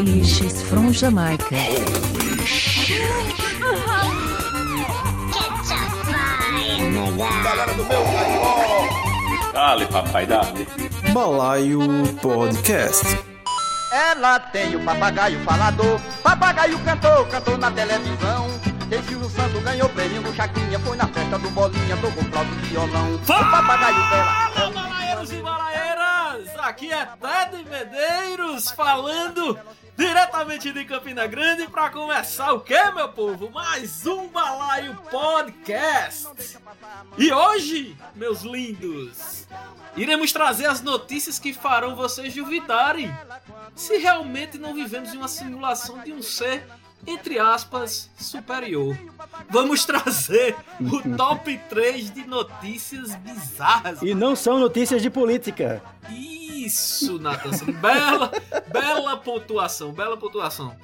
Delicious from Jamaica. Galera do meu país. Dale, papai, dale. Balaio Podcast. Ela tem o papagaio falador, papagaio cantor, cantou na televisão. Quem Silvio Santos ganhou prêmio no Chacrinha, foi na festa do Bolinha, tocou flauta e violão. O papagaio dela. Fala, balaeiros e balaeiras! Aqui é Ted Medeiros falando diretamente de Campina Grande para começar o que, meu povo? Mais um Balaio Podcast! E hoje, meus lindos, iremos trazer as notícias que farão vocês duvidarem se realmente não vivemos em uma simulação de um ser entre aspas, superior. Vamos trazer o top 3 de notícias bizarras. E não são notícias de política. Isso, Nathan. Bela, bela pontuação, bela pontuação.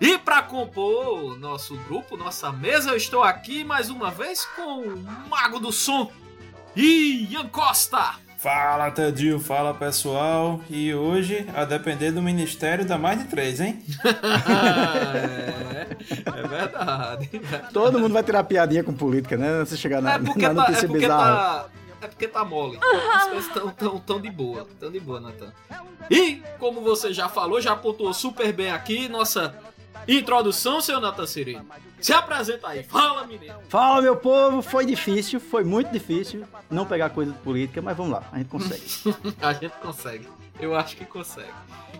E para compor nosso grupo, nossa mesa, eu estou aqui mais uma vez com o Mago do Som, Ian Costa. Fala, Tadinho, fala pessoal. E hoje, a depender do ministério, dá mais de três, hein? é, é verdade. Todo mundo vai tirar piadinha com política, né? Você chegar na, É porque, na tá, notícia é porque bizarra. tá. É porque tá mole. As coisas estão tão, tão de boa. Tão de boa, Nathan. E, como você já falou, já pontuou super bem aqui nossa introdução, seu Nathan Sereno. Se apresenta aí, fala, menino. Fala, meu povo, foi difícil, foi muito difícil não pegar coisa de política, mas vamos lá, a gente consegue. A gente consegue. Eu acho que consegue.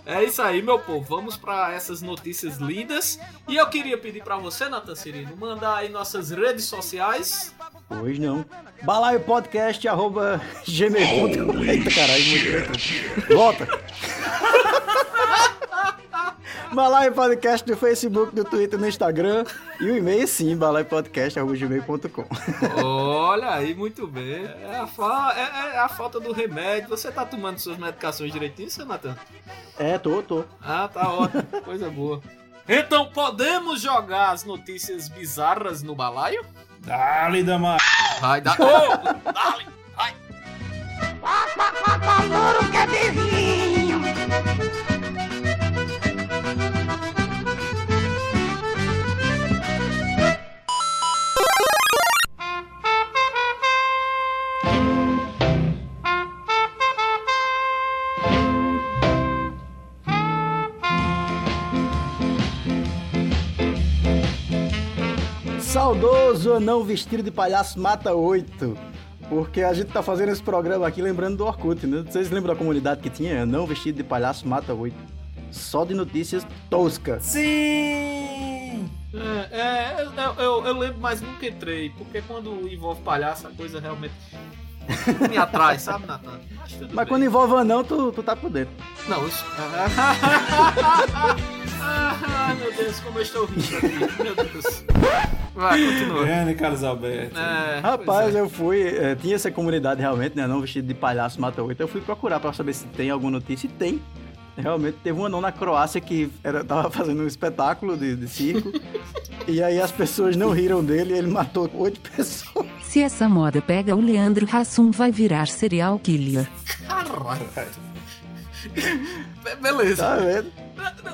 É isso aí, meu povo. Vamos para essas notícias lindas. E eu queria pedir para você, Nathan Sereno, mandar aí nossas redes sociais. Hoje não. Balaio podcast, arroba gmail.com. Eita caralho, muito Volta. Balaio Podcast no Facebook, no Twitter, no Instagram. E o e-mail sim, balaiopodcast.gmail.com. Olha aí, muito bem. É a, fa- é- é a falta do remédio. Você tá tomando suas medicações direitinho, seu Nathan? É, tô, tô. Ah, tá ótimo. Coisa boa. Então, podemos jogar as notícias bizarras no balaio? Dale, dama. Vai dar. Ô, dale, vai. Louro que é Saudoso anão vestido de palhaço mata oito. Porque a gente tá fazendo esse programa aqui lembrando do Orkut, né? Vocês lembram da comunidade que tinha? Anão vestido de palhaço mata oito. Só de notícias toscas. Sim! É, é, eu, eu, eu lembro, mas nunca entrei. Porque quando envolve palhaço, a coisa realmente me atrai, sabe, Nathan? Tudo Mas bem. quando envolve anão, tu, tu tá por dentro. Não, isso. ah, meu Deus, como eu estou rindo aqui. Meu Deus. Vai, continua. Grande Carlos Alberto. É, Rapaz, pois é. eu fui. eh, tinha essa comunidade realmente, né? Anão vestido de palhaço mata oito. Eu fui procurar pra saber se tem alguma notícia. E tem. Realmente teve um anão na Croácia que era, tava fazendo um espetáculo de, de circo. e aí as pessoas não riram dele e ele matou oito pessoas. Se essa moda pega o Leandro Hassum vai virar serial killer. Caralho. Be- Beleza. Tá vendo?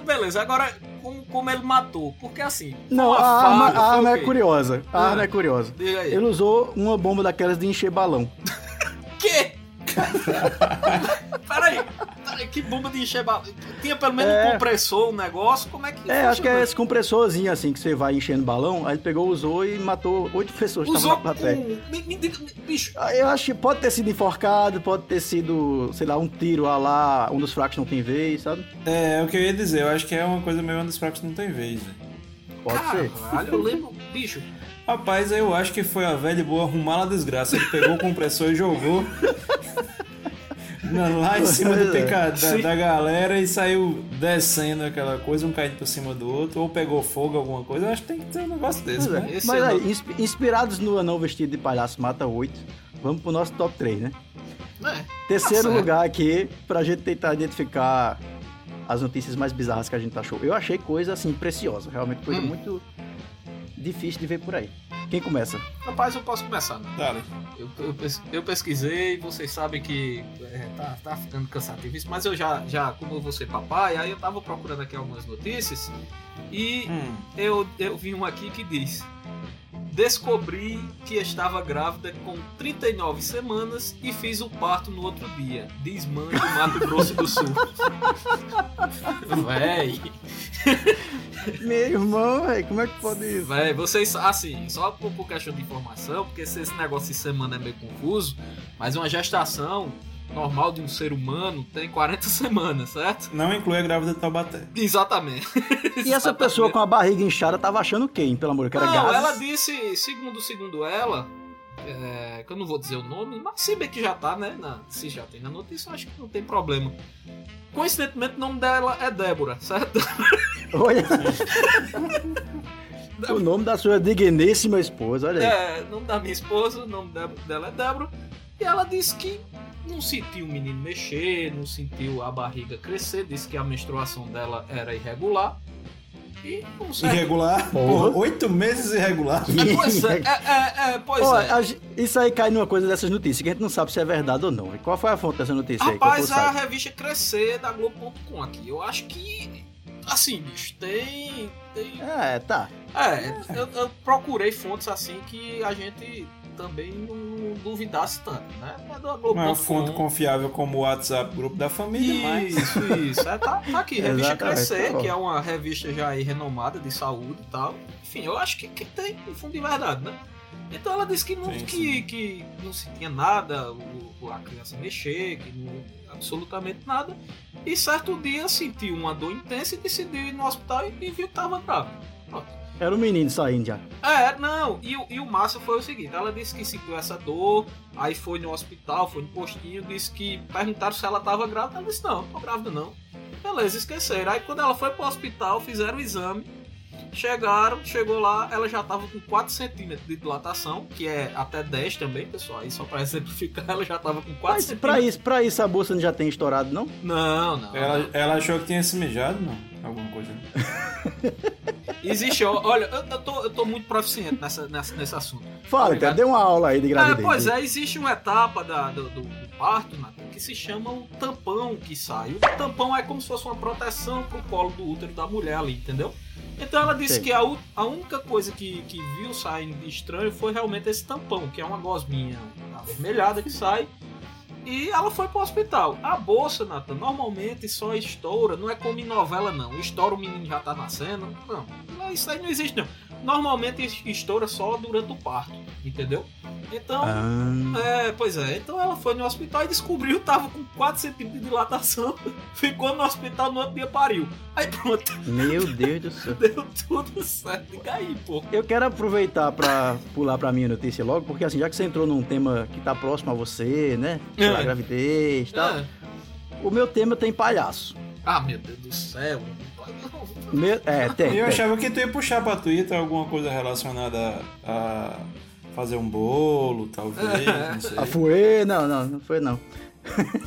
Beleza, agora como, como ele matou? Porque assim. Não, a arma, faca, a arma é quê? curiosa. A Ah. arma é curiosa. Ele usou uma bomba daquelas de encher balão. quê? Peraí, peraí, que bomba de encher balão. Tinha pelo menos É. um compressor, um negócio, como é que. É, acho que é esse compressorzinho assim que você vai enchendo balão. Aí ele pegou, usou e matou oito pessoas que Usou estavam na plateia. um. Me, me diga, me- bicho. Ah, Eu acho que pode ter sido enforcado, pode ter sido, sei lá, um tiro a lá, um dos fracos não tem vez, sabe? É, é o que eu ia dizer. Eu acho que é uma coisa meio um dos fracos que não tem vez, velho. Pode ser. Caralho, eu lembro. Bicho, Rapaz, eu acho que foi a velha boa arrumar a desgraça. Ele pegou o compressor e jogou lá em cima do teca, da, Sim. da galera e saiu descendo aquela coisa, um caindo por cima do outro, ou pegou fogo, alguma coisa. Eu acho que tem que ter um negócio desse, é. né? Mas aí, inspirados no anão vestido de palhaço mata oito, vamos pro nosso top 3, né? é. Terceiro lugar aqui, pra gente tentar identificar as notícias mais bizarras que a gente achou. Eu achei coisa, assim, preciosa. Realmente coisa Hum. muito difícil de ver por aí. Quem começa? Rapaz, eu posso começar, né? Dale. Eu, eu, eu pesquisei, vocês sabem que é, tá, tá ficando cansativo isso, mas eu já, já, como eu vou ser papai, aí eu tava procurando aqui algumas notícias e Hum. eu, eu vi uma aqui que diz: Descobri que estava grávida com 39 semanas e fiz o parto no outro dia. Diz mãe do Mato Grosso do Sul. Véi, Meu irmão, velho, como é que pode isso? véi, vocês, assim, só por, por questão de informação, porque se esse negócio de semana é meio confuso, mas uma gestação normal de um ser humano tem 40 semanas, certo? Não inclui a grávida de Taubaté. Exatamente. E essa pessoa com a barriga inchada tava achando quem, pelo amor de Deus? Que era Não, gases? ela disse, segundo segundo ela, é, que eu não vou dizer o nome, mas se bem que já tá, né? na- se já tem na notícia, eu acho que não tem problema. Coincidentemente, o nome dela é Débora, certo? Olha. o nome da sua digníssima esposa, olha aí. É, o nome da minha esposa, o nome dela é Débora. E ela disse que não sentiu o menino mexer, não sentiu a barriga crescer, disse que a menstruação dela era irregular. E não sei. Irregular. Porra. Oito meses irregular. É, pois é, é, é, é, pois Ó, é. isso aí cai numa coisa dessas notícias, que a gente não sabe se é verdade ou não. E qual foi a fonte dessa notícia aí? Rapaz, que eu a revista Crescer da Globo.com aqui. Eu acho que. Assim, bicho, tem. tem É, tá. é, eu, eu procurei fontes assim que a gente também não duvidasse tanto, né? Não é Uma fonte confiável como o WhatsApp, grupo da família, mas. Isso, isso. É, tá, tá aqui, revista Exatamente, Crescer, tá que é uma revista já aí renomada de saúde e tal. Enfim, eu acho que, que tem um fundo de verdade, né? Então ela disse que não, Sim, que, que não se tinha nada, o, a criança mexer, que não, absolutamente nada. E certo dia sentiu uma dor intensa e decidiu ir no hospital e, e viu que tava grávida. Pronto. Era o menino saindo já. É, não, e, o- e o massa foi o seguinte, ela disse que sentiu essa dor, aí foi no hospital, foi no postinho, disse que perguntaram se ela tava grávida, ela disse, não, não tô grávida não. Beleza, esqueceram. Aí quando ela foi pro hospital, fizeram o exame, chegaram, chegou lá, ela já tava com 4 centímetros de dilatação, que é até 10 também, pessoal, aí só pra exemplificar, ela já tava com 4 Mas centímetros. pra isso, pra isso a bolsa não já tem estourado, não? Não, não. Ela, ela achou que tinha se mijado, não? Alguma coisa. Existe, olha, eu, tô, eu tô muito proficiente nessa, nessa, nesse assunto. Fala, cara, dê uma aula aí de É, gravidez. pois é, existe uma etapa da- do, do- parto, Nathan, que se chama o tampão que sai. O tampão é como se fosse uma proteção pro colo do útero da mulher ali, entendeu? Então ela disse Sei. que a, a única coisa que, que viu saindo de estranho foi realmente esse tampão, que é uma gosminha avermelhada que sai. E ela foi pro hospital. A bolsa, Nathan, normalmente só estoura, não é como em novela não. Estoura o menino já tá nascendo. Não, isso aí não existe não. Normalmente estoura só durante o parto, entendeu? Então, Ah, é, pois é. Então ela foi no hospital e descobriu que tava com 4 centímetros de dilatação. Ficou no hospital no outro dia pariu. Aí pronto, meu Deus do céu. deu tudo certo. Diga aí, pô. Eu quero aproveitar pra pular pra minha notícia logo, porque assim, já que você entrou num tema que tá próximo a você, né? Pela É. gravidez e tal. É. O meu tema tem palhaço. Ah, meu Deus do céu. Meu- é, tem. E eu tem. achava que tu ia puxar pra Twitter alguma coisa relacionada a, a fazer um bolo, talvez, não sei. A fuê, não, não, não foi não.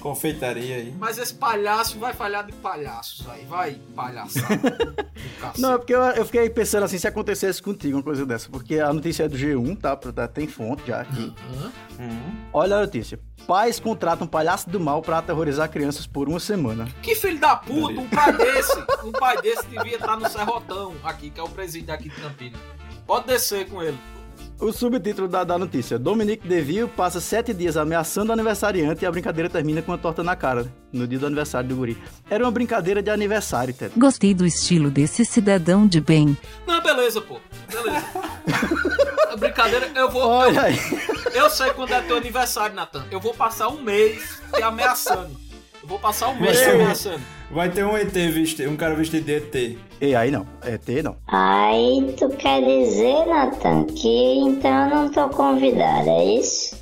Confeitaria aí. Mas esse palhaço vai falhar de palhaços aí. Vai palhaçar. Não, é porque eu, eu fiquei pensando assim, se acontecesse contigo uma coisa dessa, porque a notícia é do G1, tá? Tá- Tem fonte já aqui. Hã? Hum. Olha a notícia. Pais contratam palhaço do mal pra aterrorizar crianças por uma semana. Que filho da puta, um pai desse, um pai desse devia estar no Serrotão aqui, que é o presidente aqui de Campinas. Pode descer com ele. O subtítulo da, da notícia: Dominique Deville passa sete dias ameaçando o aniversariante e a brincadeira termina com uma torta na cara, no dia do aniversário do guri. Era uma brincadeira de aniversário, Ted. Gostei do estilo desse cidadão de bem. Não, beleza, pô. Beleza. A brincadeira, eu vou. Olha aí. Eu sei quando é teu aniversário, Natan. Eu vou passar um mês te ameaçando. Eu vou passar um mês te ameaçando. Vai ter um ET vestido, um cara vestido de ET. E aí não, é T não. Aí tu quer dizer, Nathan, que então eu não tô convidado, é isso?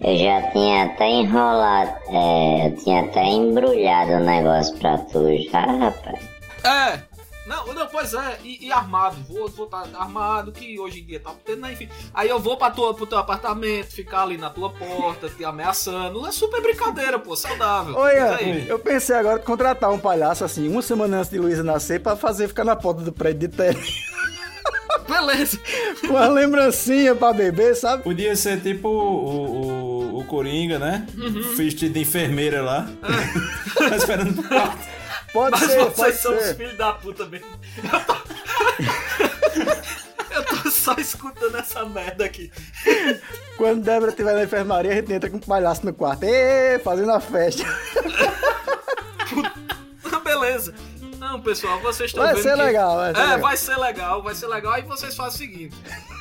Eu já tinha até enrolado, é, eu tinha até embrulhado o negócio pra tu já, rapaz. É. Não, não, pois é, e, e armado, vou estar tá armado, que hoje em dia tá tendo, né, enfim. Aí eu vou pra tua, pro teu apartamento, ficar ali na tua porta, te ameaçando. É super brincadeira, pô, saudável. Olha, aí. eu pensei agora em contratar um palhaço assim, uma semana antes de Luísa nascer, pra fazer ficar na porta do prédio de Ted. beleza. Uma lembrancinha pra beber, sabe? Podia ser tipo o, o, o Coringa, né? Vestido de enfermeira lá. tá esperando pra... Pode Mas ser, vocês pode são os ser. filhos da puta mesmo. Eu tô... Eu tô só escutando essa merda aqui. Quando Débora estiver na enfermaria, a gente entra com um palhaço no quarto. Ê, fazendo a festa. Beleza. Não, pessoal, vocês estão Vai vendo ser que... legal, vai ser é, legal. vai ser legal, vai ser legal. Aí vocês fazem o seguinte.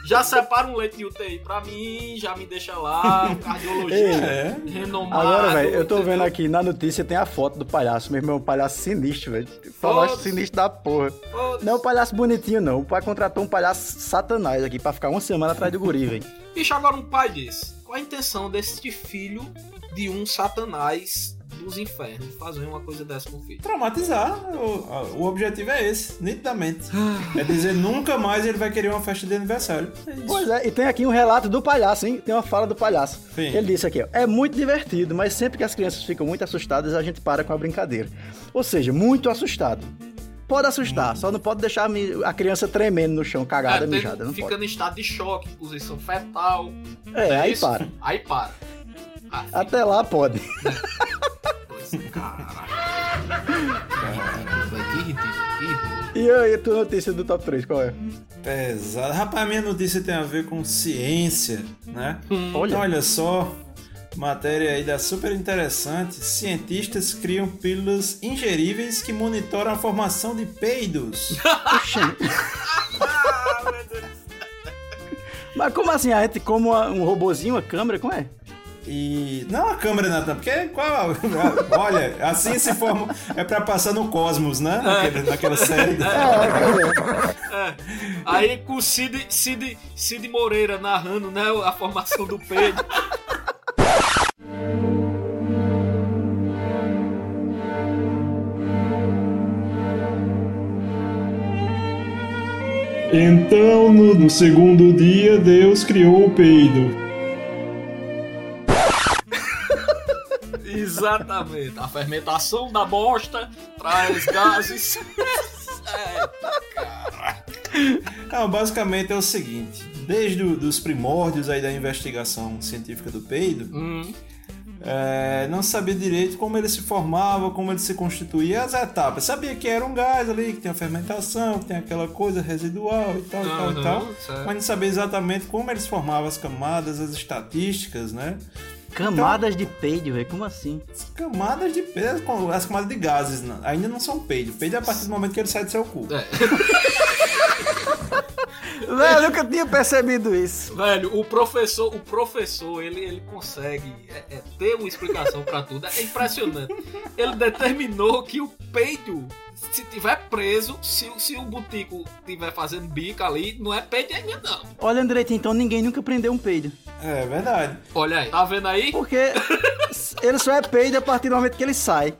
Já separa um leite de UTI pra mim, já me deixa lá, cardiologista É. renomado. Agora, velho, eu tô entendeu? vendo aqui na notícia tem a foto do palhaço. Meu irmão, um palhaço sinistro, velho. Palhaço sinistro da porra. Foda-se. Não é um palhaço bonitinho, não. O pai contratou um palhaço satanás aqui pra ficar uma semana atrás do guri, velho. Bicho, agora um pai desse. Qual a intenção desse filho de um satanás dos infernos fazer uma coisa dessa com o filho? Traumatizar. O, o objetivo é esse, nitidamente. É dizer, nunca mais ele vai querer uma festa de aniversário. É. Pois é, e tem aqui um relato do palhaço, hein? Tem uma fala do palhaço. Sim. Ele disse aqui, ó, é muito divertido, mas sempre que as crianças ficam muito assustadas, a gente para com a brincadeira. Ou seja, muito assustado. Pode assustar, só não pode deixar a criança tremendo no chão, cagada, É, mijada, não fica pode. em estado de choque, posição fetal. É, aí isso? para. Aí para. Ah, Até lá pode. E aí, tua notícia do top 3, qual é? Pesado. Rapaz, minha notícia tem a ver com ciência, né? Olha. Então, olha só, matéria aí da super interessante. Cientistas criam pílulas ingeríveis que monitoram a formação de peidos. Oxê. Mas como assim? A gente como um robozinho, uma câmera, como é? E. Não a câmera, Natan, porque qual. Olha, assim se forma. É pra passar no Cosmos, né? Naquela, naquela série. É. Aí com o Cid, Cid, Cid Moreira narrando né, a formação do peido. Então, no, no segundo dia, Deus criou o peido. Exatamente. A fermentação da bosta traz gases. Não, basicamente é o seguinte: desde os primórdios aí da investigação científica do peido, hum, é, não sabia direito como ele se formava, como ele se constituía, as etapas. Sabia que era um gás ali, que tem a fermentação, que tem aquela coisa residual e tal, e tal, e tal. certo. Mas não sabia exatamente como eles formavam as camadas, as estatísticas, né? Camadas de peido, velho. Como assim? As camadas de peido, as camadas de gases não- ainda não são peido. Peido é a partir do momento que ele sai do seu cu. é. Velho, eu nunca tinha percebido isso. Velho, o professor, o professor, ele, ele consegue é, é, ter uma explicação pra tudo. É impressionante. Ele determinou que o peido, se tiver preso, se, se o butico tiver fazendo bica ali, não é peido ainda não. Olhando direitinho, então ninguém nunca prendeu um peido. É verdade. Olha aí, tá vendo aí? Porque ele só é peido a partir do momento que ele sai.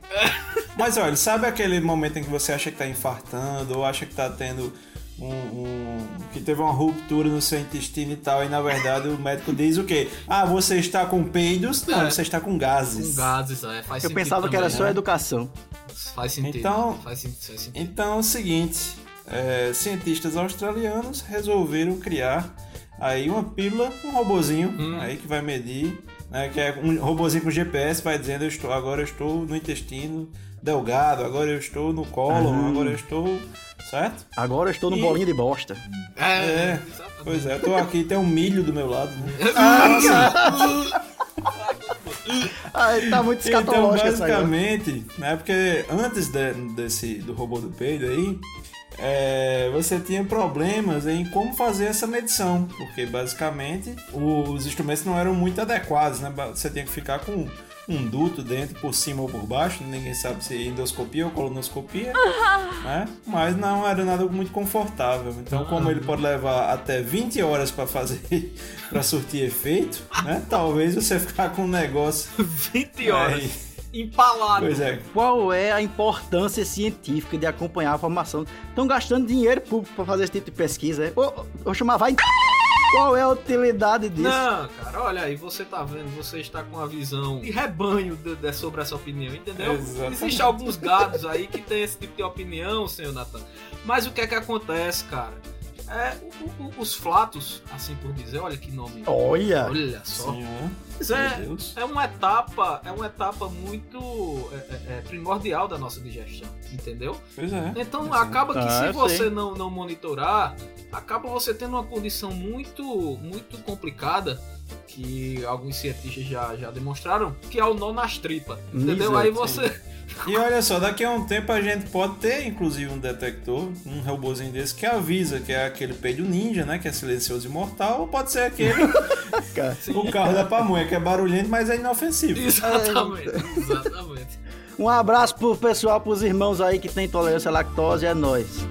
Mas olha, sabe aquele momento em que você acha que tá infartando ou acha que tá tendo um, um- que teve uma ruptura no seu intestino e tal, e na verdade o médico diz o quê? Ah, você está com peidos? Não, É. você está com Com gases. gases, é, faz Eu pensava que era também, só né? educação. Faz sentido. Então- faz, faz sentido. Então é o seguinte, é, cientistas australianos resolveram criar aí uma pílula, um robozinho Hum. aí que vai medir, né, que é um robozinho com GPS, vai dizendo eu estou agora eu estou no intestino delgado, agora eu estou no cólon, agora eu estou, certo? Agora eu estou no E- bolinho de bosta. É, É, pois é, eu tô aqui, tem um milho do meu lado, né? Ai, tá muito Então, escatológico aí. basicamente, né, porque antes de- desse, do robô do peido aí, é, você tinha problemas em como fazer essa medição, porque basicamente os instrumentos não eram muito adequados, né? Você tinha que ficar com um duto dentro, por cima ou por baixo, ninguém sabe se é endoscopia ou colonoscopia, né? Mas não era nada muito confortável. Então, como ele pode levar até 20 horas para fazer, para surtir efeito, né? Talvez você ficar com um negócio 20 horas. Aí. Empalado. Pois é, Qual é a importância científica de acompanhar a formação? Estão gastando dinheiro público pra fazer esse tipo de pesquisa. é? Vou chamar, vai. Qual é a utilidade disso? Não, cara, olha aí, você tá vendo, você está com a visão de rebanho de- de- sobre essa opinião, entendeu? Exatamente. Existem alguns gados aí que tem esse tipo de opinião, senhor Natan. Mas o que é que acontece, cara? É, o- o- os flatos, assim por dizer, olha que nome. Olha! Olha só. Senhor, Mas é, Deus. é uma etapa, é uma etapa muito é, é, é, primordial da nossa digestão, entendeu? Pois é. Então Pois é. acaba que Ah, se você não, não monitorar, acaba você tendo uma condição muito muito complicada que alguns cientistas já, já demonstraram, que é o nó nas tripas, entendeu? Exato, Aí você E olha só, daqui a um tempo a gente pode ter, inclusive, um detector, um robôzinho desse que avisa que é aquele peido ninja, né? Que é silencioso e mortal, ou pode ser aquele, o carro da pamonha, que é barulhento, mas é inofensivo. exatamente, exatamente. Um abraço pro pessoal, pros irmãos aí que tem intolerância à lactose, é nóis.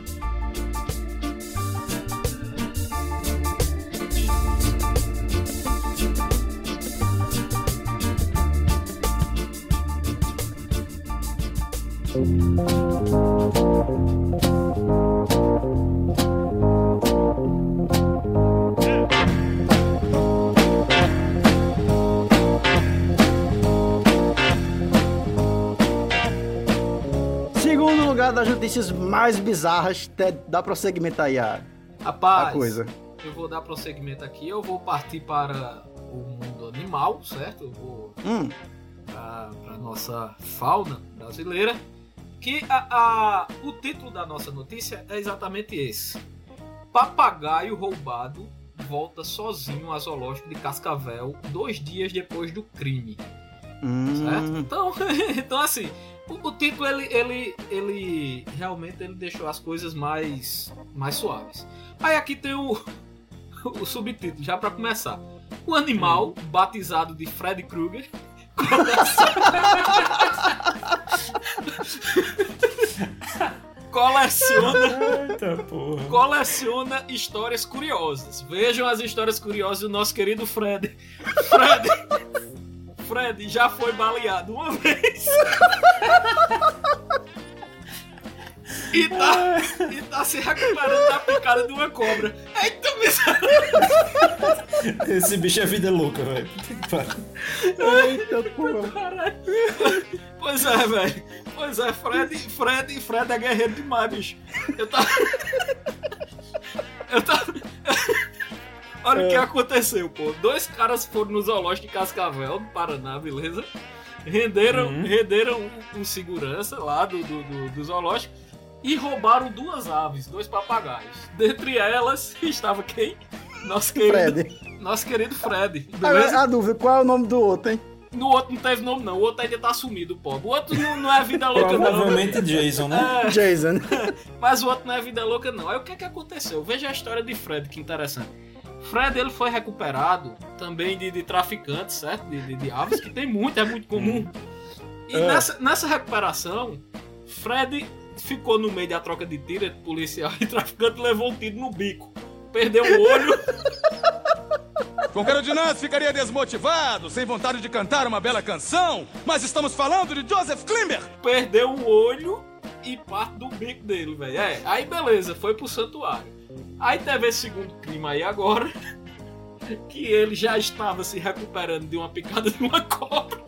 Segundo lugar das notícias mais bizarras, dá prosseguimento aí a, Rapaz, a coisa. eu vou dar prosseguimento aqui, eu vou partir para o mundo animal, certo? Eu vou Hum, para a nossa fauna brasileira. Que a, a- o título da nossa notícia é exatamente esse: Papagaio roubado volta sozinho ao zoológico de Cascavel dois dias depois do crime. Certo? hum, Então, então assim, o, o título ele, ele, ele realmente ele deixou as coisas mais, mais suaves. Aí aqui tem o, o subtítulo, já para começar. O animal, batizado de Freddy Krueger, coleciona, Eita porra. coleciona histórias curiosas. Vejam as histórias curiosas do nosso querido Fred. Fred, Fred já foi baleado uma vez. E tá, e tá se recuperando da picada de uma cobra. Eita, miséria! Esse bicho é vida louca, velho. Eita porra. Caralho. Pois é, velho. Pois é, Fred, Fred, Fred é guerreiro demais, bicho. Eu tava. Eu tava. Olha o que aconteceu, pô. Dois caras foram no zoológico de Cascavel, no Paraná, beleza? Renderam, Uhum. renderam um, um segurança lá do, do, do- do zoológico e roubaram duas aves, dois papagaios. Dentre elas estava quem? Nosso querido Fred. Nosso querido Fred. Beleza? a dúvida, qual é o nome do outro, hein? No outro não teve nome, não. O outro ainda tá sumido, pô. O outro não, não é vida louca, não. Provavelmente Jason, né? É, Jason. mas o outro não é vida louca, não. Aí o que é que aconteceu? Veja a história de Fred, que interessante. Fred, ele foi recuperado também de, de traficantes, certo? De, de, de aves, que tem muito, é muito comum. E É. nessa, nessa recuperação, Fred ficou no meio da troca de tiro entre policial e traficante levou um tiro no bico. Perdeu o olho, Qualquer um de nós ficaria desmotivado, sem vontade de cantar uma bela canção, mas estamos falando de Joseph Klimber! perdeu o olho e parte do bico dele, velho. É, aí beleza, foi pro santuário. Aí teve esse segundo crime aí agora, que ele já estava se recuperando de uma picada de uma cobra.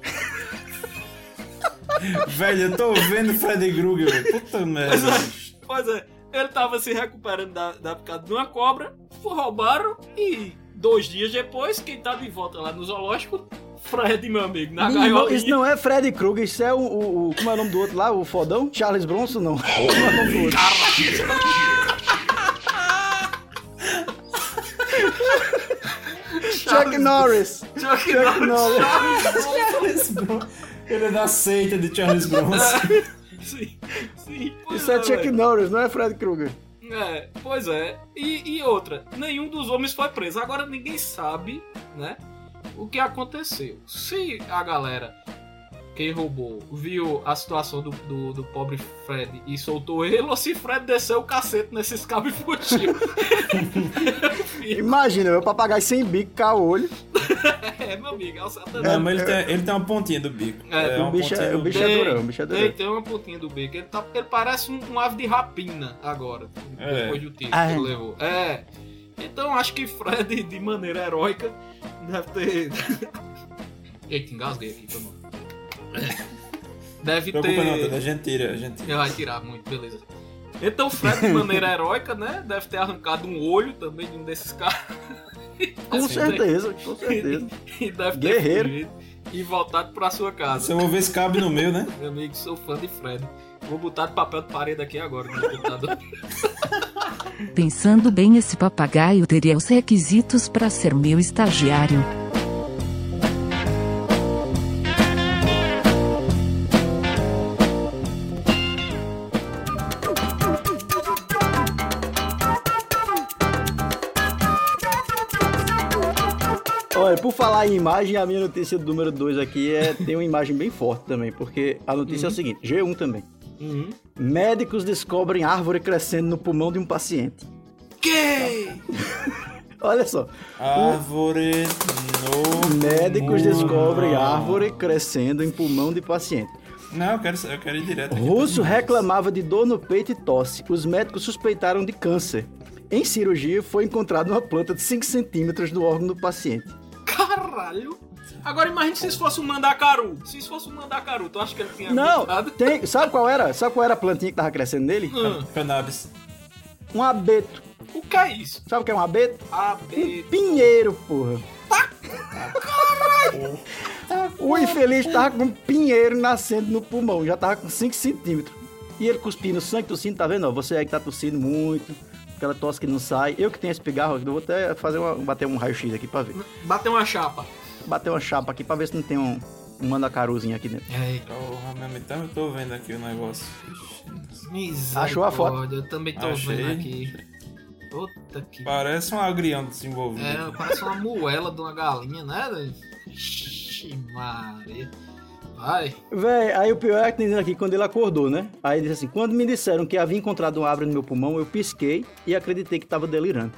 Velho, eu tô vendo Freddy Krueger, velho. Puta merda. Pois é, pois é, ele tava se recuperando da, da picada de uma cobra, roubaram e dois dias depois, quem tá de volta lá no zoológico, Fred, meu amigo, na gaiolinha. isso não é Freddy Krueger, isso é o, o, o- Como é o nome do outro lá? O fodão? Charles Bronson, não. Como é o nome do outro? Chuck Norris. Chuck Chuck Norris. Charles Bronson. Ele é da seita de Charles Bronson. Sim, sim. pois Isso é Chuck velho. Norris, não é Freddy Krueger. É, pois é. E, e outra, nenhum dos homens foi preso. Agora ninguém sabe, né? O que aconteceu. Se a galera quem roubou viu a situação do, do, do pobre Fred e soltou ele, ou se Fred desceu o cacete nesses cabos e fugiu. Imagina, meu papagaio sem bico, caolho. é, meu amigo, é o Não, satanás. mas ele tem, ele tem uma pontinha do bico. É, uma o bicho é- o bicho é durão, o bicho é durão. Tem, tem uma pontinha do bico. Ele, tá, ele parece um, um ave de rapina agora, É. depois do tiro Ah, que é. ele levou. É. Então acho que Fred, de maneira heróica, deve ter. Eita, engasguei aqui, foi mal. Deve Preocupa não, ter. Ted, a gente tira, a gente tira. Vai tirar muito, beleza. Então o Fred, de maneira heróica, né? Deve ter arrancado um olho também de um desses caras. Com Assim, certeza, com certeza. E deve ter Guerreiro. fugido e voltado pra sua casa. Eu vou ver se cabe no meio, né? Meu amigo, sou fã de Fred. Vou botar de papel de parede aqui agora no computador. Pensando bem, esse papagaio teria os requisitos para ser meu estagiário. Imagem, a minha notícia do número 2 aqui é, tem uma imagem bem forte também, porque a notícia é o seguinte, G1 também. Uhum. Médicos descobrem árvore crescendo no pulmão de um paciente. Que? Olha só, Árvore no. médicos pulmão. descobrem árvore crescendo em pulmão de paciente. Não, eu quero, eu quero ir direto. Russo reclamava de dor no peito e tosse. Os médicos suspeitaram de câncer. Em cirurgia, foi encontrada uma planta de 5 centímetros no órgão do paciente. Caralho! Agora imagine se isso fosse um mandacaru. Se isso fosse um mandacaru, tu acha que ele tinha Não, tem, sabe qual era? Sabe qual era a plantinha que tava crescendo nele? Hum, Cannabis. Um abeto. o que é isso? Sabe o que é um abeto? AB. Pinheiro, porra. O infeliz tava com um pinheiro nascendo no pulmão, já tava com 5 centímetros. E ele cuspindo sangue, tossindo, tá vendo? Você aí que tá tossindo muito, aquela tosse que não sai. Eu que tenho esse pigarro, eu vou até fazer uma, bater um raio-x aqui pra ver. Bateu uma chapa. Bater uma chapa aqui pra ver se não tem um, um mandacaruzinho aqui dentro. Ei, Porra, mesmo, então eu tô vendo aqui o negócio. Achou a foto? Eu também tô Achei. vendo aqui. Puta que. Parece um agrião desenvolvido. É, parece uma moela de uma galinha, né? Ixi, Maria. Vai. Véi, aí o pior é que dizendo aqui quando ele acordou, né? Aí ele disse assim: quando me disseram que havia encontrado uma árvore no meu pulmão, eu pisquei e acreditei que tava delirando.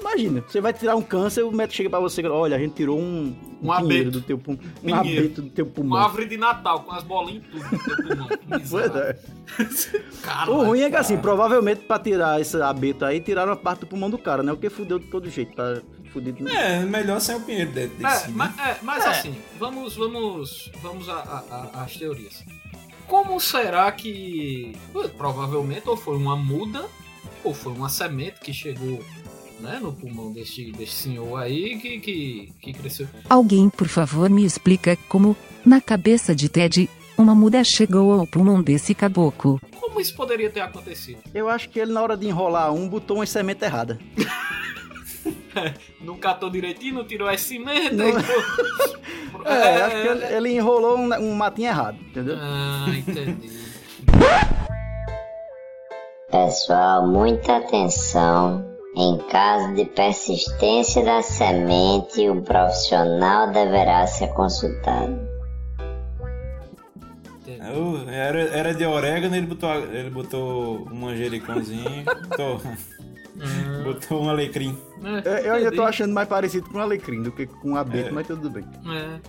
Imagina, você vai tirar um câncer, o médico chega pra você e fala, olha, a gente tirou um, Um pinheiro abeto. do teu pulmão. Um Pinheiro. abeto do teu pulmão. Uma árvore de Natal com as bolinhas tudo no teu pulmão. É. Cara, O ruim é que assim, provavelmente pra tirar esse abeto aí, tiraram a parte do pulmão do cara, né? Porque fudeu de todo jeito, tá fudido. É, melhor sem o pinheiro dentro É, desse. né? mas, é, mas É. assim, vamos, vamos, vamos a- a- a- às teorias. Como será que provavelmente ou foi uma muda ou foi uma semente que chegou né, no pulmão deste, deste senhor aí que, que, que cresceu? Alguém, por favor, me explica como, na cabeça de Ted, uma muda chegou ao pulmão desse caboclo. Como isso poderia ter acontecido? Eu acho que ele, na hora de enrolar um, botou uma semente errada. Não catou direitinho, não tirou as cimentas. Não. então- É, acho que ele, ele enrolou um, um matinho errado, entendeu? Ah, entendi. Pessoal, muita atenção. Em caso de persistência da semente, o profissional deverá ser consultado. Era, era de orégano, ele botou, ele botou um manjericãozinho, botou, botou um alecrim. É, Eu ainda tô achando mais parecido com um alecrim do que com um abeto, É. mas tudo bem. É,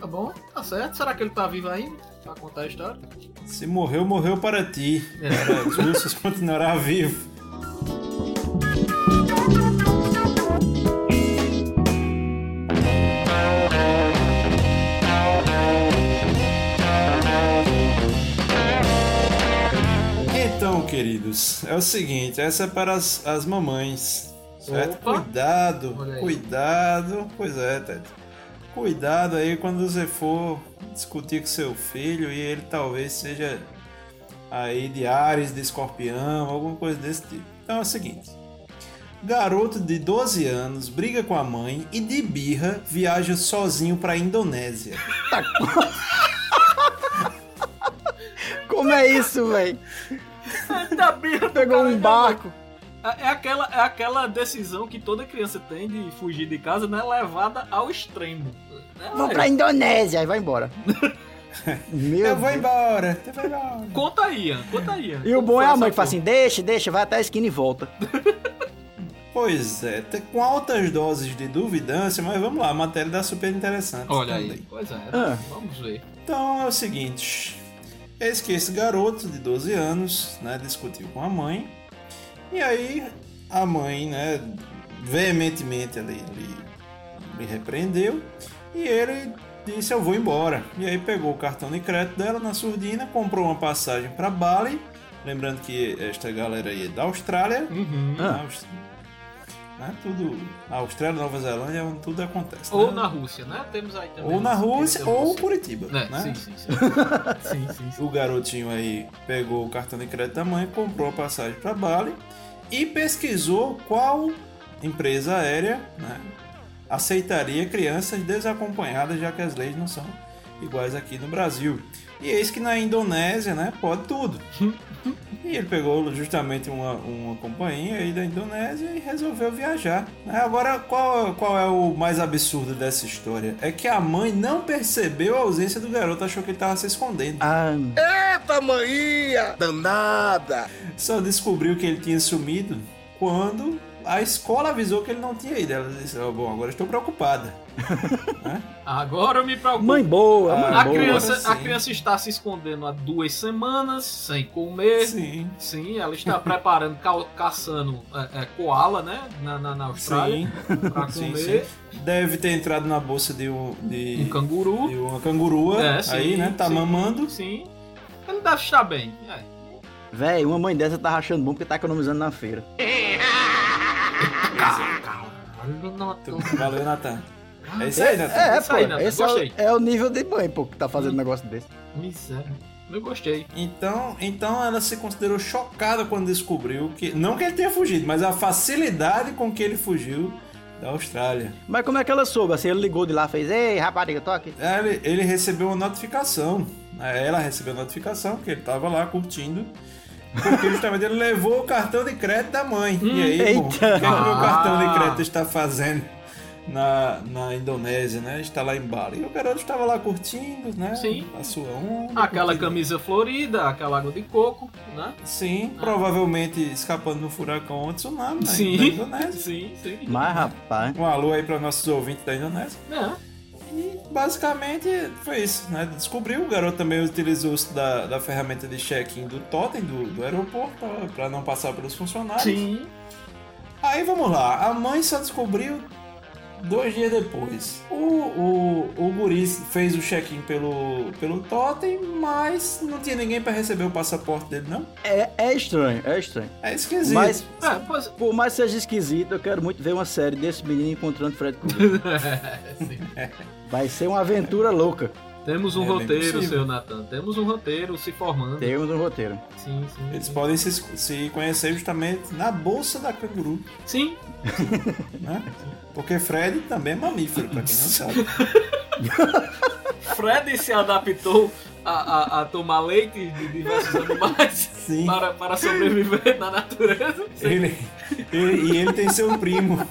tá bom, tá certo. Será que ele tá vivo ainda? Pra contar a história? Se morreu, morreu para ti. Para justos continuará vivo. Queridos, é o seguinte, essa é para as, as mamães, certo? Opa! Cuidado, cuidado, pois é, Ted. Cuidado aí quando você for discutir com seu filho e ele talvez seja aí de Ares, de Escorpião, alguma coisa desse tipo. Então é o seguinte: garoto de 12 anos briga com a mãe e de birra viaja sozinho para Indonésia. Como é isso, velho? Ainda bem, Pegou um barco. É é aquela, é aquela decisão que toda criança tem de fugir de casa, né? Levada ao extremo. Né, Vou pra Indonésia, aí vai embora. Meu Eu vou Deus. embora, eu vou embora. Conta aí, conta aí. E o bom é a mãe que fala assim, deixa, deixa, vai até a esquina e volta. Pois é, com altas doses de duvidância, mas vamos lá, a matéria dá super interessante. Olha também. aí, pois é, Ah. vamos ver. Então é o seguinte: eis que esse garoto de 12 anos, né, discutiu com a mãe, e aí a mãe, né, veementemente ali, ali me repreendeu, e ele disse: Eu vou embora. E aí pegou o cartão de crédito dela na surdina, comprou uma passagem para Bali, Lembrando que esta galera aí é da Austrália. Uhum. na Aus- né, tudo. A Austrália, Nova Zelândia, é onde tudo acontece. Ou né? na Rússia, né? Temos aí também. Ou na Rússia, ou Rússia. Curitiba. É, né? sim, sim, sim. sim, sim, sim. O garotinho aí pegou o cartão de crédito da mãe, comprou a passagem para Bali e pesquisou qual empresa aérea né, aceitaria crianças desacompanhadas, já que as leis não são iguais aqui no Brasil. E eis que na Indonésia, né, pode tudo. E ele pegou justamente uma, uma companhia aí da Indonésia e resolveu viajar. né? Agora, qual, qual é o mais absurdo dessa história? É que a mãe não percebeu a ausência do garoto, achou que ele estava se escondendo. Ah, Eita, maninha! Danada! Só descobriu que ele tinha sumido quando a escola avisou que ele não tinha ido. Ela disse: "Ó, Bom, agora estou preocupada. Agora eu me preocupo. mãe boa, Ah, mãe a, boa. criança, sim. a criança está se escondendo há duas semanas, sem comer. Sim, Sim, ela está preparando, ca- caçando é, é, koala, né? Na, na, na Austrália. sim, Pra sim, comer. sim. Deve ter entrado na bolsa de, um, de, Um canguru. de uma cangurua. É, sim, aí, né? Tá sim, mamando. Sim. Ele deve estar bem. É. Véi, uma mãe dessa tá rachando bom porque tá economizando na feira. Caralho, Natan. Valeu, Natan. É isso aí, Natan. É, Isso pô. aí, Nathan, esse é gostei. o, é o nível de mãe, pô, que tá fazendo um negócio desse. Miséria. Eu gostei. Então, então ela se considerou chocada quando descobriu que. Não que ele tenha fugido, mas a facilidade com que ele fugiu da Austrália. Mas como é que ela soube? Assim, ele ligou de lá e fez, ei, rapariga, tô aqui. É, Ele, ele recebeu uma notificação. né? Ela recebeu a notificação que ele tava lá curtindo. Porque justamente ele levou o cartão de crédito da mãe. e aí, bom, o que, eita. é que o meu Ah. cartão de crédito está fazendo na, na Indonésia, né? Está lá em Bali. E o garoto estava lá curtindo, né? Sim. A sua onda. Aquela curtindo. camisa florida, aquela água de coco, né? Sim, provavelmente escapando do furacão ou tsunami né? Sim. na Indonésia. Sim, sim. Mas, rapaz. Um alô aí para nossos ouvintes da Indonésia. É. E basicamente foi isso, né? Descobriu, o garoto também utilizou-se da, da ferramenta de check-in do totem do, do aeroporto para não passar pelos funcionários. Sim. Aí vamos lá, a mãe só descobriu dois dias depois. O, o, o guri fez o check-in pelo, pelo totem, mas não tinha ninguém para receber o passaporte dele, não. É, é estranho, é estranho. É esquisito. Mas, É, pois... por mais que seja esquisito, eu quero muito ver uma série desse menino encontrando Fred Krueger. Vai ser uma aventura louca. Temos um É roteiro, seu Nathan. Temos um roteiro se formando. Temos um roteiro. Sim, sim. Eles sim. podem se, se conhecer justamente na bolsa da canguru, Sim. né? Porque Fred também é mamífero, pra quem não sabe. Fred se adaptou a, a, a tomar leite de diversos animais Sim. para, para sobreviver na natureza. Ele, ele- e ele tem seu primo.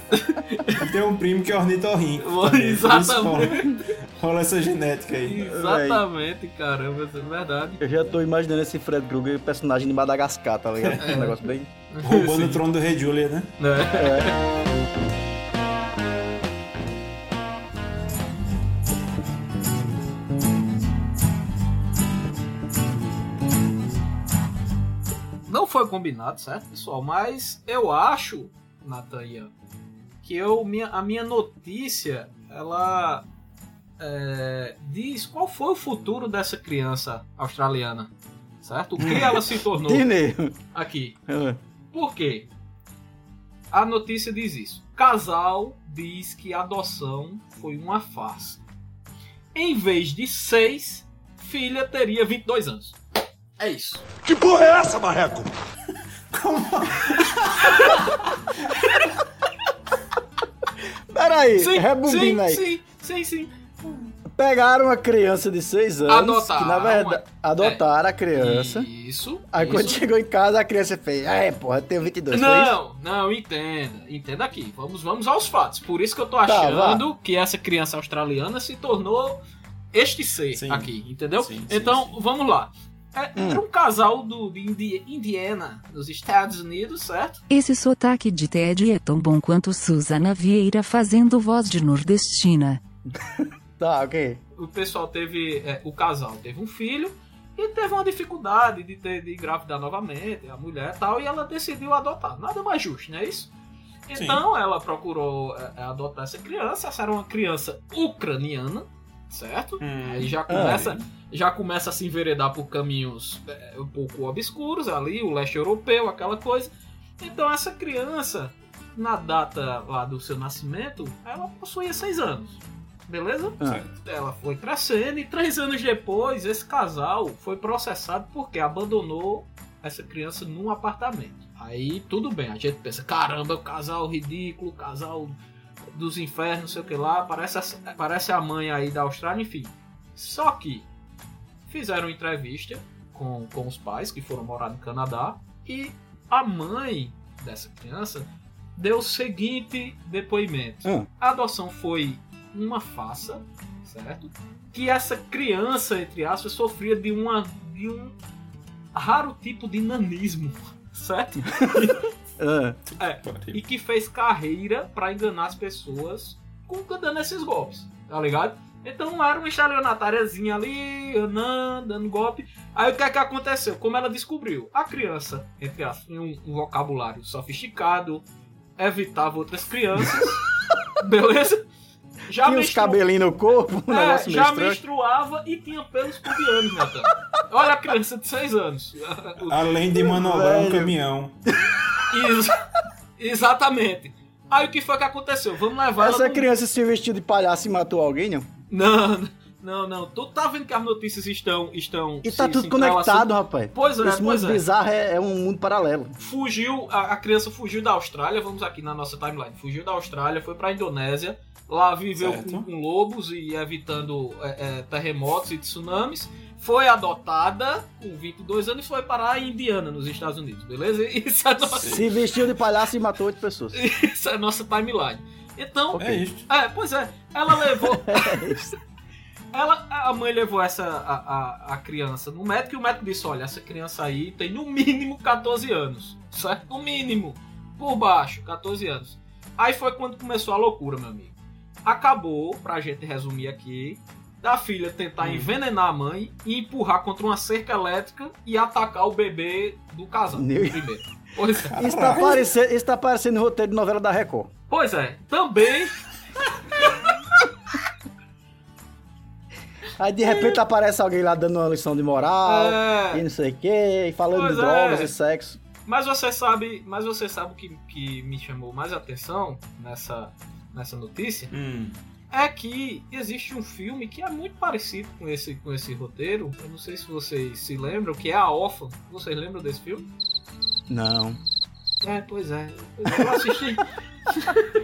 Ele tem um primo que é ornitorrinco. Exatamente. Rola, essa genética aí. Exatamente, caramba, isso é verdade. Eu já tô imaginando esse Fred Krueger, personagem de Madagascar, tá ligado? Um negócio bem. Roubando Sim. o trono do rei Julia, né? É. Não foi combinado, certo, pessoal? Mas eu acho, Natalia, que eu, minha, a minha notícia, ela é, diz qual foi o futuro dessa criança australiana, certo? O que ela se tornou aqui. É. Por quê? A notícia diz isso. Casal diz que a adoção foi uma farsa. Em vez de seis, filha teria 22 anos. É isso. Que porra é essa, marreco? Peraí, Sim, rebobina sim, aí. sim, sim, sim. Pegaram uma criança de 6 anos. Adotaram, Que na verdade. Adotaram a criança. Isso. Aí quando isso. chegou em casa, a criança fez. É, porra, eu tenho 22. foi isso? Não, não, entenda. Entenda aqui. Vamos, vamos aos fatos. Por isso que eu tô Tá, achando que essa criança australiana se tornou este ser Sim. aqui, entendeu? Sim, sim, então, sim. vamos lá. É, Hum. Era um casal do, de Indi- Indiana, nos Estados Unidos, certo? Esse sotaque de Ted é tão bom quanto Susana Vieira fazendo voz de nordestina. Tá, ok. O pessoal teve. é, o casal teve um filho e teve uma dificuldade de, ter, de engravidar novamente, a mulher e tal, e ela decidiu adotar. Nada mais justo, não é isso? Então ela procurou é, é, adotar essa criança. Essa era uma criança ucraniana, certo? Hum. Aí já começa, já começa a se enveredar por caminhos é, um pouco obscuros ali, o leste europeu, aquela coisa. Então essa criança, na data lá do seu nascimento, ela possuía seis anos. Beleza? Ah. Ela foi crescendo e três anos depois esse casal foi processado porque abandonou essa criança num apartamento. Aí tudo bem, a gente pensa, caramba, casal ridículo, casal dos infernos, não sei o que lá, parece a, parece a mãe aí da Austrália, enfim. Só que fizeram entrevista com, com os pais que foram morar no Canadá e a mãe dessa criança deu o seguinte depoimento. Hum. A adoção foi uma farsa, certo? Que essa criança, entre aspas, sofria de, uma, de um raro tipo de nanismo, certo? Ah, É, e que fez carreira pra enganar as pessoas com dando esses golpes, tá ligado? Então era uma estelionatáriazinha ali, andando, dando golpe. Aí o que é que aconteceu? Como ela descobriu? A criança, entre aspas, tinha um, um vocabulário sofisticado, evitava outras crianças, beleza? Já tinha os cabelinhos no corpo, um é, negócio meio já estranho. menstruava e tinha pelos pubianos, Natan. Olha a criança de 6 anos. Além de manobrar um caminhão. Ex- Exatamente. Aí o que foi que aconteceu? Vamos levar Essa criança se vestiu de palhaço e matou alguém, não? Não, não, não. Tu tá vendo que as notícias estão. estão E tá se- tudo se conectado, rapaz. Pois é, Esse pois mundo é. bizarro é, é um mundo paralelo. Fugiu, a, a criança fugiu da Austrália, vamos aqui na nossa timeline. Fugiu da Austrália, foi pra Indonésia. Lá viveu com, com lobos e evitando é, é, terremotos e tsunamis. Foi adotada com 22 anos e foi parar em Indiana, nos Estados Unidos, beleza? Isso é nossa, Se vestiu de palhaço e matou oito pessoas. isso é nossa timeline. Então, É isto. É, pois é. Ela levou. ela, a mãe levou essa a, a, a criança no médico e o médico disse: olha, essa criança aí tem no mínimo 14 anos. Certo? No mínimo. Por baixo, 14 anos. Aí foi quando começou a loucura, meu amigo. Acabou, pra gente resumir aqui, da filha tentar envenenar a mãe e empurrar contra uma cerca elétrica e atacar o bebê do casal Meu- primeiro. Pois é. Isso tá, parecendo, isso tá parecendo roteiro de novela da Record. Pois é. Também Aí de repente aparece alguém lá dando uma lição de moral É. e não sei o que, falando Pois de drogas é. e sexo. Mas você sabe, mas você sabe o que, que me chamou mais atenção nessa, nessa notícia Hum. É que existe um filme que é muito parecido com esse, com esse roteiro. Eu não sei se vocês se lembram, que é A Órfã. Vocês lembram desse filme? Não. É, pois é. É, Eu assisti.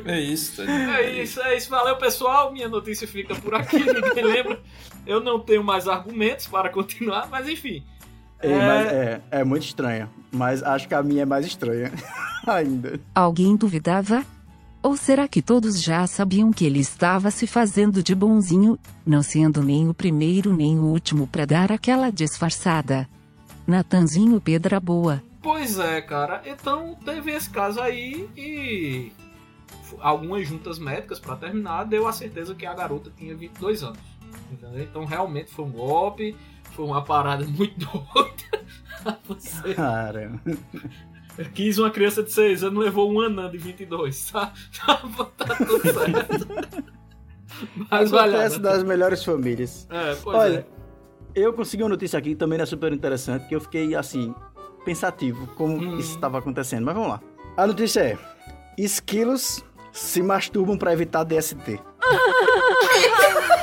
É isso. tá? É isso, é isso. Valeu, pessoal. Minha notícia fica por aqui. Ninguém lembra. Eu não tenho mais argumentos para continuar, mas enfim. É, mas é, é muito estranha. Mas acho que a minha é mais estranha ainda. Alguém duvidava? Ou será que todos já sabiam que ele estava se fazendo de bonzinho, não sendo nem o primeiro nem o último para dar aquela disfarçada? Natanzinho Pedra Boa. Pois é, cara. Então teve esse caso aí e algumas juntas médicas pra terminar deu a certeza que a garota tinha 22 anos. Entendeu? Então realmente foi um golpe, foi uma parada muito doida. Você Cara. Quis uma criança de 6 anos, levou um anã de 22, tá? Tá tudo certo. Mas olha. Acontece das melhores famílias. É, Olha, é. eu consegui uma notícia aqui que também é super interessante, que eu fiquei assim, pensativo como Hum. isso estava acontecendo. Mas vamos lá. A notícia é: esquilos se masturbam para evitar DST.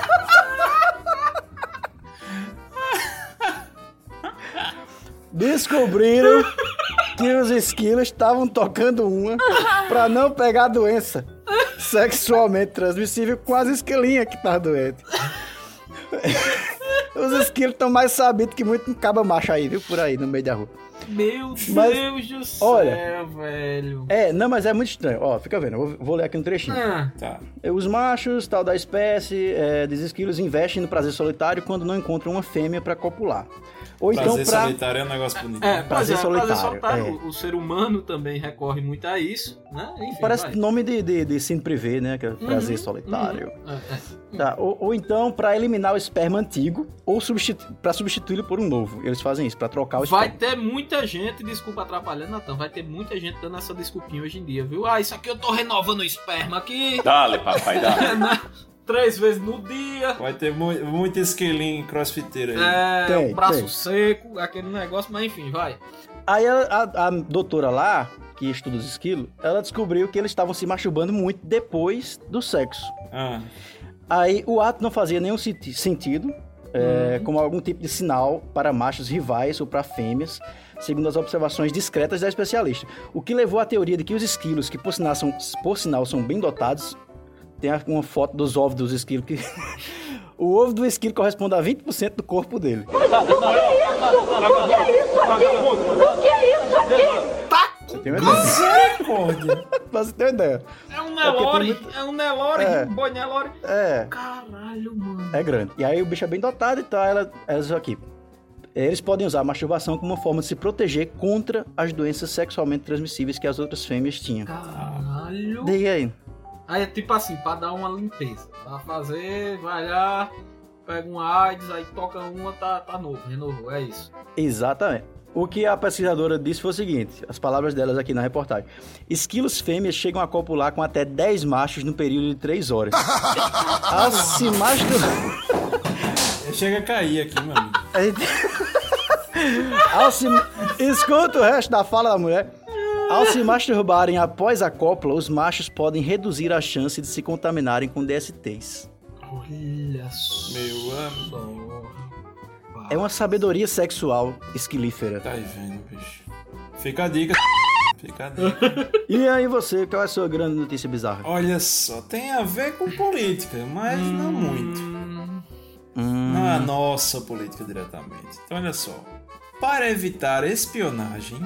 Descobriram que os esquilos estavam tocando uma para não pegar a doença sexualmente transmissível com as esquilinhas que estavam doentes. Os esquilos estão mais sabidos que muito caba macho aí, viu? Por aí, no meio da rua. Meu Mas, Deus do céu, olha, velho. É, não, mas é muito estranho. Ó, fica vendo, eu vou, vou ler aqui um trechinho. Ah, Tá. Os machos, tal da espécie, é, dos esquilos, investem no prazer solitário quando não encontram uma fêmea para copular. Ou então Prazer pra... solitário é um negócio bonito. É, né? Prazer é, prazer solitário, solitário. é. O, o ser humano também recorre muito a isso, né? Enfim, Parece vai. nome de, de, de cine privê, né? Que é prazer Uhum, solitário. uhum. É, é. Tá, ou, ou então para eliminar o esperma antigo ou substitu para substituí-lo por um novo. Eles fazem isso, para trocar o Vai esperma. ter muita gente, desculpa atrapalhando, Natan, vai ter muita gente dando essa desculpinha hoje em dia, viu? Ah, isso aqui eu tô renovando o esperma aqui. Dale, papai, dale. Três vezes no dia. Vai ter mu muito esquilinho crossfiteiro aí. É, Tem, o braço tem. seco, aquele negócio, mas enfim, vai. Aí a, a- a doutora lá, que estuda os esquilos, ela descobriu que eles estavam se masturbando muito depois do sexo. Ah, Aí o ato não fazia nenhum senti- sentido, é, como algum tipo de sinal para machos rivais ou para fêmeas, segundo as observações discretas da especialista. O que levou à teoria de que os esquilos, que por sinal são, por sinal, são bem dotados, tem uma foto dos ovos dos esquilos que. o ovo do esquilo corresponde a 20% do corpo dele. Você tem uma ideia? misericórdia! Pra você ter uma ideia. É um porque Nelore, tem é um Nelore, É. um boi Nelore. É. Caralho, mano. É grande. E aí o bicho é bem dotado e tal, ela, elas aqui. Eles podem usar a masturbação como uma forma de se proteger contra as doenças sexualmente transmissíveis que as outras fêmeas tinham. Caralho. Daí aí. Aí é tipo assim, pra dar uma limpeza. Pra fazer, vai lá, pega um AIDS, aí toca uma, tá, tá novo, renovou, é isso. Exatamente. O que a pesquisadora disse foi o seguinte, as palavras delas aqui na reportagem. Esquilos fêmeas chegam a copular com até 10 machos no período de 3 horas. Ao se masturbar... Chega a cair aqui, meu amigo. Ao se... Escuta o resto da fala da mulher. Ao se masturbarem após a cópula, os machos podem reduzir a chance de se contaminarem com DSTs. Olha só. Meu amigo. É uma sabedoria sexual esquilífera. Tá aí vendo, bicho. Fica a dica. Fica a dica. E aí você, qual é a sua grande notícia bizarra? Olha só, tem a ver com política, mas não muito. Hum, Não é a nossa política diretamente. Então, olha só. Para evitar espionagem,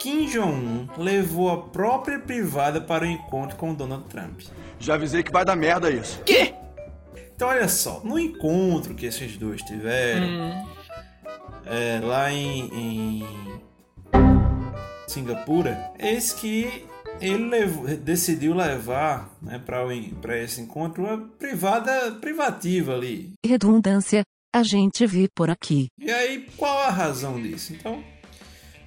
Kim Jong-un levou a própria privada para o encontro com Donald Trump. Já avisei que vai dar merda isso. Então, olha só, no encontro que esses dois tiveram, Hum. é, lá em, em Singapura, eis que ele levou- decidiu levar né, para esse encontro uma privada privativa ali. Redundância, a gente vê por aqui. E aí, qual a razão disso? Então,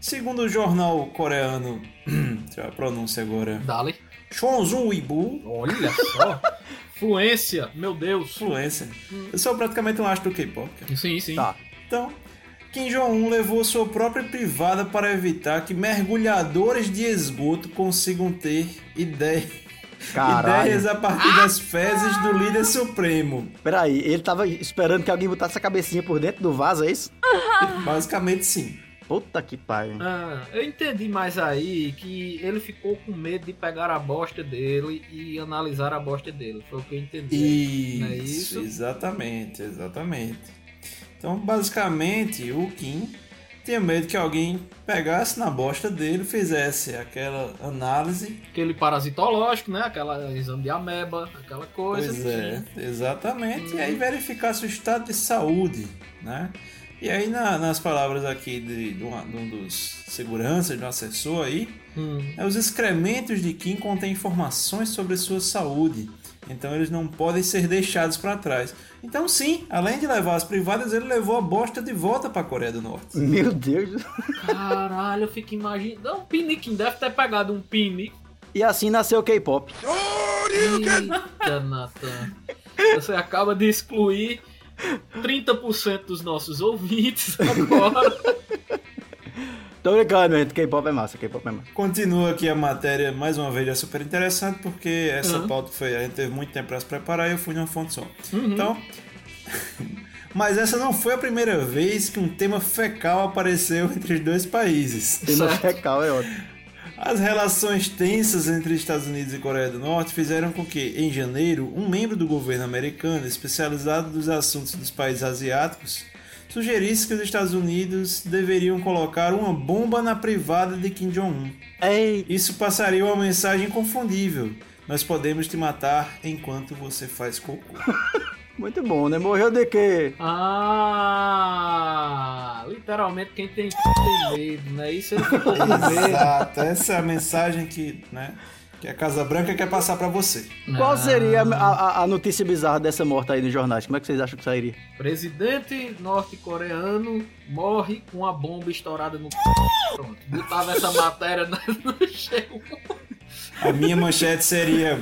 segundo o jornal coreano, deixa eu ver a pronúncia agora, Dali. Chonzun Weibo, Olha só. Fluência, meu Deus. influencer, eu sou praticamente um astro do K-pop. Sim, sim. Tá. Então, Kim Jong-un levou sua própria privada para evitar que mergulhadores de esgoto consigam ter ideia- Caralho. ideias a partir das fezes do líder supremo. Peraí, ele tava esperando que alguém botasse a cabecinha por dentro do vaso, é isso? Basicamente, sim. Puta que pariu. Ah, eu entendi mais aí que ele ficou com medo de pegar a bosta dele e analisar a bosta dele. Foi o que eu entendi. Não é Isso, isso? exatamente, exatamente. Então, basicamente, o Kim tinha medo que alguém pegasse na bosta dele, fizesse aquela análise. Aquele parasitológico, né? Aquela exame de ameba, aquela coisa. Pois é, exatamente. E aí verificasse o estado de saúde, né? E aí, na- nas palavras aqui de, de, uma- de um dos seguranças, de um assessor aí, Hum. é, os excrementos de Kim contêm informações sobre sua saúde, então eles não podem ser deixados para trás. Então, sim, além de levar as privadas, ele levou a bosta de volta para a Coreia do Norte. Meu Deus. Caralho, eu fico imaginando. Um piniquinho deve ter pegado um pinico. E assim nasceu o K-pop. Eita, Nathan. Você acaba de excluir 30% dos nossos ouvintes agora. Tô brincando, gente. K-pop é massa, K-pop é massa. Continua aqui a matéria, mais uma vez, é super interessante, porque essa Uhum. pauta foi. A gente teve muito tempo para se preparar e eu fui numa fonte só. Então. Mas essa não foi a primeira vez que um tema fecal apareceu entre os dois países. Tema fecal é ótimo. As relações tensas entre Estados Unidos e Coreia do Norte fizeram com que, em janeiro, um membro do governo americano, especializado nos assuntos dos países asiáticos, sugerisse que os Estados Unidos deveriam colocar uma bomba na privada de Kim Jong-un. Isso passaria uma mensagem inconfundível. Nós podemos te matar enquanto você faz cocô. muito bom, né? Morreu de quê? Ah, literalmente quem tem tem medo, né? Isso ele ficou com medo. Exato, essa é a mensagem que, né, que a Casa Branca quer passar pra você. Qual seria a, a- a notícia bizarra dessa morte aí nos jornais? Como é que vocês acham que sairia? Presidente norte-coreano morre com a bomba estourada no c... Pronto, botava essa matéria no no chão. A minha manchete seria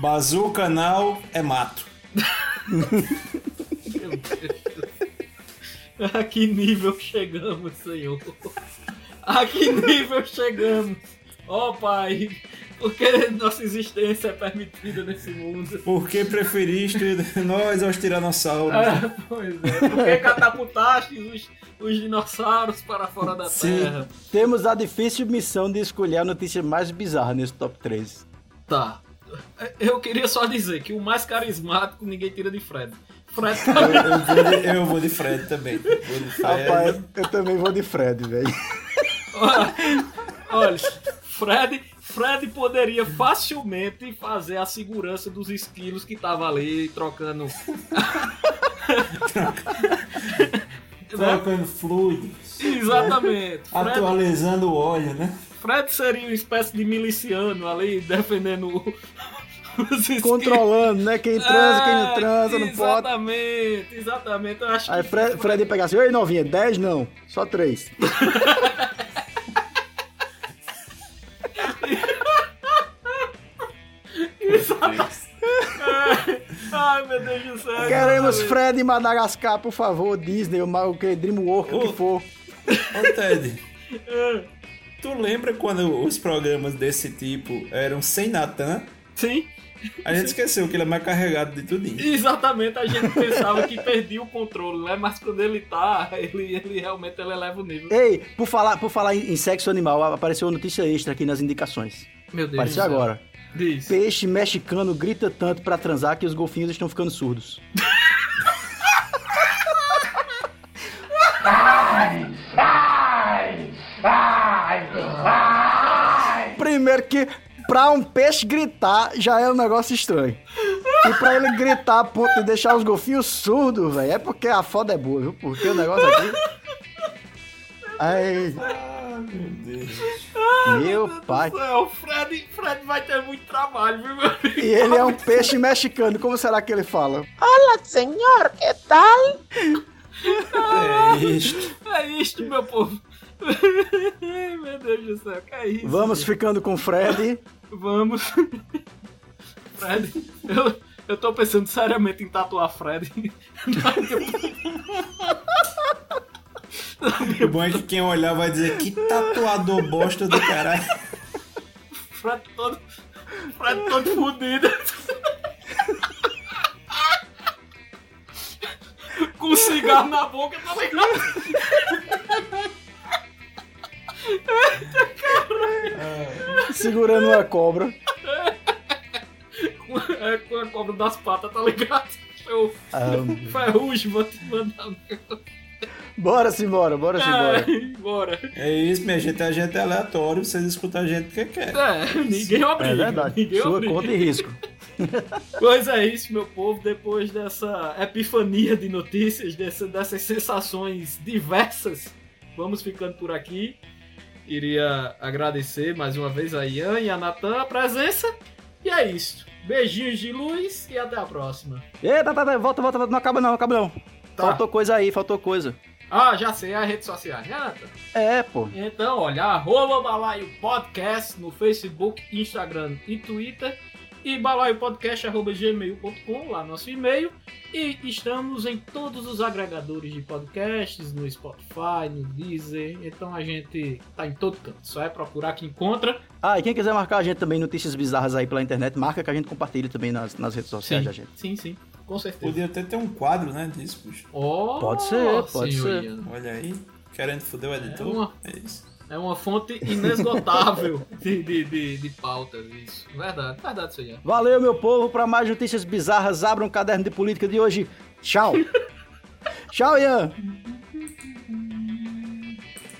Bazu canal é mato. A que nível chegamos, Senhor? A que nível chegamos? Ó Pai, por que nossa existência é permitida nesse mundo? Por que preferiste nós aos tiranossauros? Ah, pois é, por que catapultaste os, os dinossauros para fora da Sim. Terra? Temos a difícil missão de escolher a notícia mais bizarra nesse top 3. Tá. Eu queria só dizer que o mais carismático ninguém tira de Fred. Fred Eu, eu vou de, eu vou de Fred também. Vou de Fred. Rapaz, eu também vou de Fred, velho. Olha, olha, Fred, Fred poderia facilmente fazer a segurança dos esquilos que tava ali trocando. Trocando fluidos. Exatamente. Fred, Atualizando o óleo, né? Fred seria uma espécie de miliciano ali defendendo os. Controlando, né? Quem transa, quem não É, transa, não pode. Exatamente, exatamente. Eu acho Aí que Fred, Fred ia pegar assim, oi novinha, 10 não, só 3. Ai, meu Deus do céu. Queremos exatamente. Fred em Madagascar, por favor, Disney, o que, Dreamworks, o que for. Ô Ted, tu lembra quando os programas desse tipo eram sem Natan? Sim, A gente esqueceu que ele é mais carregado de tudinho. exatamente. A gente pensava que perdia o controle, né? Mas quando ele tá, ele, ele realmente ele eleva o nível. Ei, por falar, por falar em, sexo animal, apareceu uma notícia extra aqui nas indicações. Meu Deus Apareceu agora. Diz. Peixe mexicano grita tanto pra transar que os golfinhos estão ficando surdos. Primeiro que pra um peixe gritar já é um negócio estranho. E pra ele gritar a ponto de deixar os golfinhos surdos, velho, é porque a foda é boa, viu? Porque o negócio aqui. Ai, Ah, meu Deus. meu pai. O Fred, Fred vai ter muito trabalho, viu, meu amigo? E ele é um peixe mexicano, como será que ele fala? É isto. É isto, meu povo. Ai, meu Deus do céu, que é isso? Vamos ficando com o Fred. Vamos. Fred, eu, eu tô pensando seriamente em tatuar Fred. O bom é que quem olhar vai dizer que tatuador bosta do caralho. Fred todo. Fred todo fudido. Com cigarro na boca, tá ligado? Segurando uma cobra. Com, é, com a cobra das patas, tá ligado? Eu, Ah, ferrugem, vou te mandar bora simbora, bora simbora. Ai, bora. É isso, minha gente. A gente é aleatório. Vocês escutam a gente porque quer. É, ninguém obriga. É verdade. Ninguém Sua obriga. conta e risco. Pois é isso, meu povo. Depois dessa epifania de notícias, dessa- dessas sensações diversas, vamos ficando por aqui. Iria agradecer mais uma vez a Ian e a Natan a presença. E é isso. Beijinhos de luz e até a próxima. Eita, tá, tá, volta, volta, volta. Não acaba não, acaba não. Tá. Faltou coisa aí, faltou coisa. Ah, já sei, as redes sociais, né, Natan? É, pô. Então, olha, arroba Balaio Podcast no Facebook, Instagram e Twitter. E balaiopodcast.gmail.com, lá nosso e-mail. E estamos em todos os agregadores de podcasts, no Spotify, no Deezer. Então a gente tá em todo canto. Só é procurar que encontra. Ah, e quem quiser marcar a gente também, notícias bizarras aí pela internet, marca que a gente compartilha também nas, nas redes sociais da gente. sim, sim, com certeza. Podia até ter um quadro, né, disso, puxa. Oh, Pode ser, pode senhor ser. Olha aí. Querendo foder o editor. uma- É isso. É uma fonte inesgotável de, de, de, de pautas, isso. Verdade, verdade, senhor. Valeu, meu povo, pra mais notícias bizarras, abra um caderno de política de hoje. Tchau. Tchau, Ian.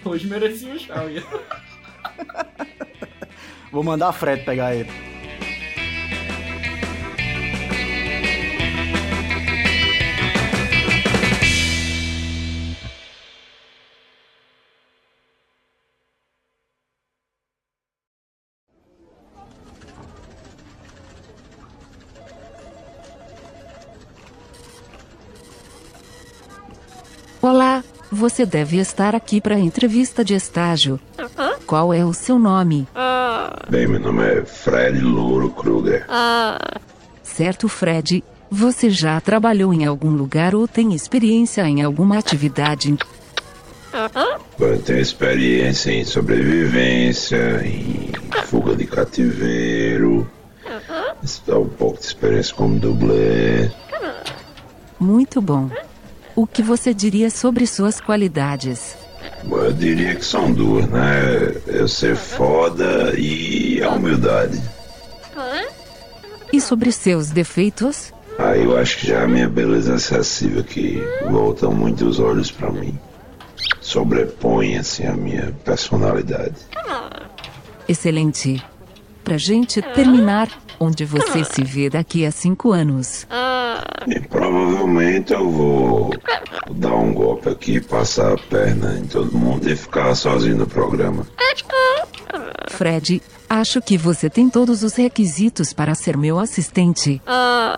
Hoje merecia um tchau, Ian. Vou mandar a Fred pegar ele. Você deve estar aqui para entrevista de estágio. Qual é o seu nome? Bem, meu nome é Fred Louro Kruger. Certo, Fred? Você já trabalhou em algum lugar ou tem experiência em alguma atividade? Eu tenho experiência em sobrevivência, em fuga de cativeiro. Dá um pouco de experiência como dublê. Muito bom. O que você diria sobre suas qualidades? Eu diria que são duas, né? Eu ser foda e a humildade. E sobre seus defeitos? Ah, eu acho que já a minha beleza excessiva que volta muito os olhos para mim. Sobrepõe assim a minha personalidade. Excelente. Pra gente terminar, onde você se vê daqui a cinco anos? E provavelmente eu vou dar um golpe aqui, passar a perna em todo mundo e ficar sozinho no programa. Fred, acho que você tem todos os requisitos para ser meu assistente. Ha